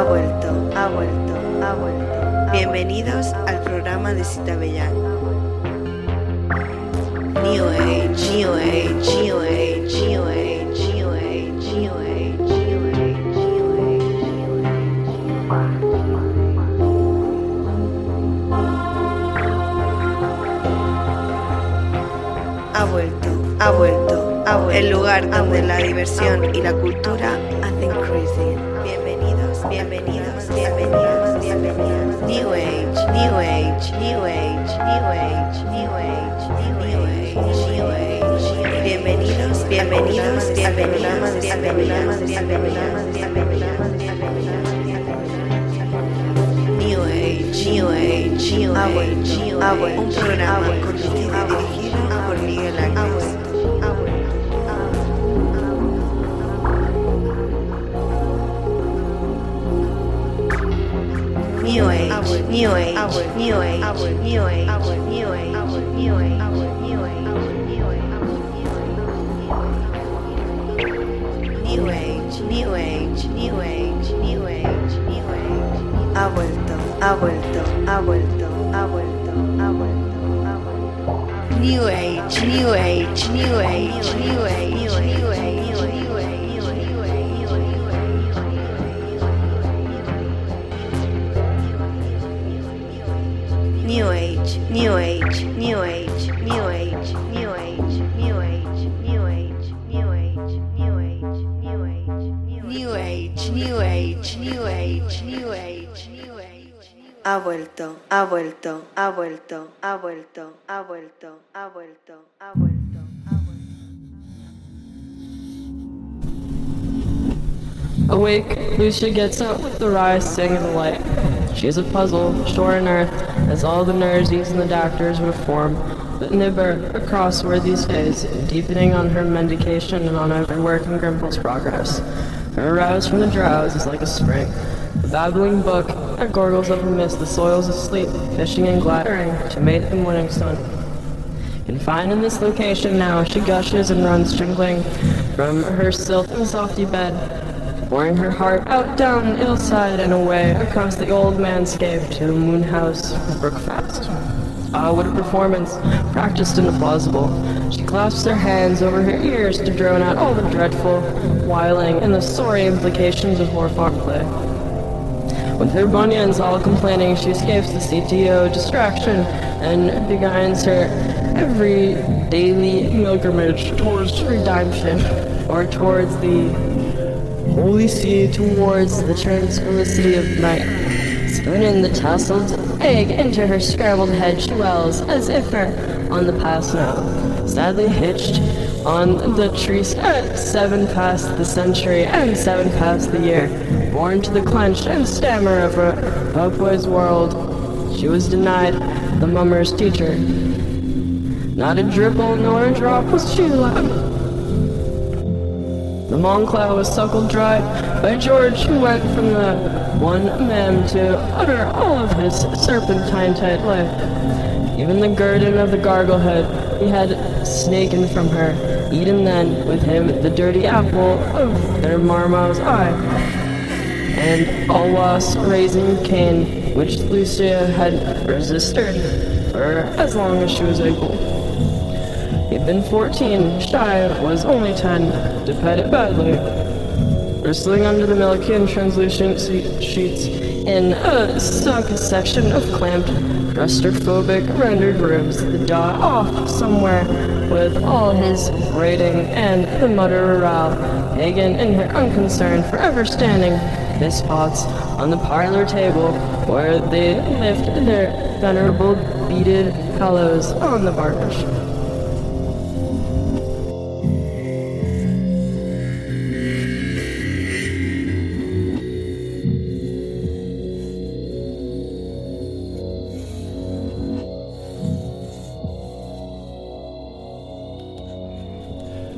ha vuelto, ha vuelto, ha vuelto. Bienvenidos al programa de Cita Bellán. New Age, New Age, New Age, New Age, New Age, New Age, New Age, New Age. Ha vuelto, ha vuelto, ha vuelto. El lugar donde la diversión y la cultura hacen crazy. New Age, New Age, New Age, New Age, New Age, New Age, New Age. Bienvenidos, bienvenidos, bienvenidos, bienvenidos, bienvenidos, bienvenidos, New Age, New Age, New Age, New Age. Un programa conducido y dirigido por Miguel Ángel. new age, new age, new age, new age, new age, new age, new age. New Age, New Age, New Age, New Age, New Age. Ha vuelto, ha vuelto, ha vuelto, ha vuelto, ha vuelto, ha vuelto. New Age, New Age, New Age, New Age. Ha vuelto, ha vuelto, ha vuelto, ha vuelto, ha vuelto, ha vuelto, ha vuelto. Awake, Lucia gets up with the rising of the light. She is a puzzle, shore and earth, as all the nurses and the doctors would form, but nibber a crossword these days, deepening on her mendication and on every work in Grimple's progress. Her arouse from the drowse is like a spring, a babbling brook that gurgles up amidst the soils of sleep, fishing and glattering to mate the morning sun. Confined in this location now, she gushes and runs jingling from her silt and softy bed, pouring her heart out down the hillside and away across the old manscape to the moon house of Brookfast. Ah, what a performance, practiced and plausible. She clasps her hands over her ears to drone out all the dreadful, wiling, and the sorry implications of war farm play. With her bunions all complaining, she escapes the CTO distraction and begins her every daily pilgrimage towards redemption, or towards the holy sea, towards the tranquility of night. Spooning the tasseled egg into her scrambled head, she wells, as if her on the pass now. Sadly hitched on the trees at seven past the century and seven past the year. Born to the clench and stammer of a Popoy's world, she was denied the mummer's teacher. Not a dribble nor a drop was she allowed. The Monclow was suckled dry by George, who went from the one mem to utter all of his serpentine tight life. Even the guerdon of the garglehead he had snaken from her, eaten then with him the dirty apple of their marmot's eye, and alwas raising cane, which Lucia had resisted for as long as she was able. He'd been 14, shy was only 10, to pet it badly. Bristling under the milky translucent sheets in a sunk section of clamped, claustrophobic rendered rooms, the dot off somewhere with all his rating and the mutter morale, pagan in her unconcern, forever standing, piss pots on the parlor table where they lift their venerable beaded hollows on the varnish.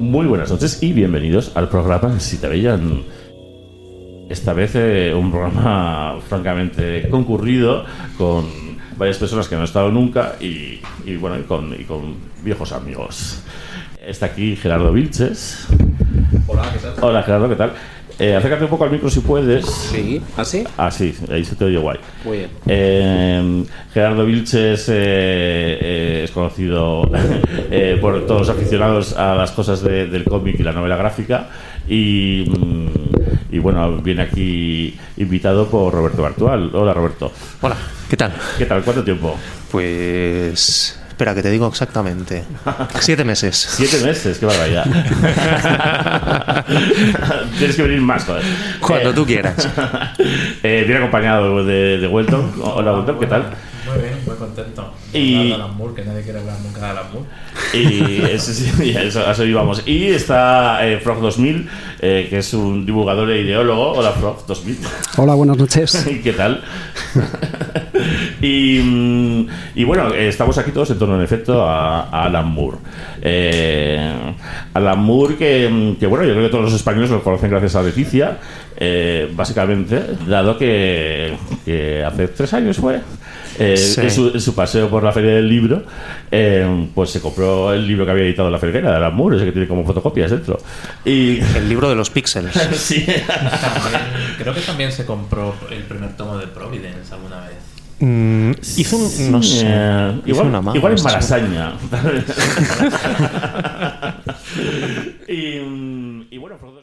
Muy buenas noches y bienvenidos al programa Si te veían. Esta vez eh, un programa francamente concurrido con varias personas que no han estado nunca y, y, bueno, y con, y con viejos amigos. Está aquí Gerardo Vilches. Hola, ¿qué tal? Hola Gerardo, ¿qué tal? Eh, acércate un poco al micro si puedes. Sí, ¿así? Ah, sí, ahí se te oye guay. Muy bien. Eh, Gerardo Vilches eh, eh, es conocido eh, por todos los aficionados a las cosas de- del cómic y la novela gráfica. Y, mm, y bueno, viene aquí invitado por Roberto Bartual. Hola, Roberto. Hola, ¿qué tal? ¿Qué tal? ¿Cuánto tiempo? Pues. Espera, que te digo exactamente. Siete meses. Siete meses, qué barbaridad. Tienes que venir más, joder. Cuando Eh, tú quieras. eh, viene acompañado de, de Welton. Hola, Welton, ¿qué tal? Contento. Y- Hablar de Alan Moore, que nadie quiere hablar nunca de Alan Moore. Y eso, sí, eso, a eso íbamos. Y está eh, Frog 2000, eh, que es un divulgador e ideólogo. Hola, Frog 2000. Hola, buenas noches. ¿Qué tal? y, mm, y bueno, eh, estamos aquí todos en torno, en efecto, a, a Alan Moore. Eh, Alan Moore, que, mm, que, bueno, yo creo que todos los españoles lo conocen gracias a Leticia, eh, básicamente, dado que, que hace tres años fue. Eh, Sí. en, su, en su paseo por la feria del libro, eh, pues se compró el libro que había editado la ferguera de Alan Moore, ese que tiene como fotocopias dentro. Y El libro de los píxeles. sí, También- creo que también se compró el primer tomo de Providence alguna vez. Mm, hizo un. No sé. Eh, hizo igual, una mano, igual en. Malasaña. y, mm, y bueno, Frodo-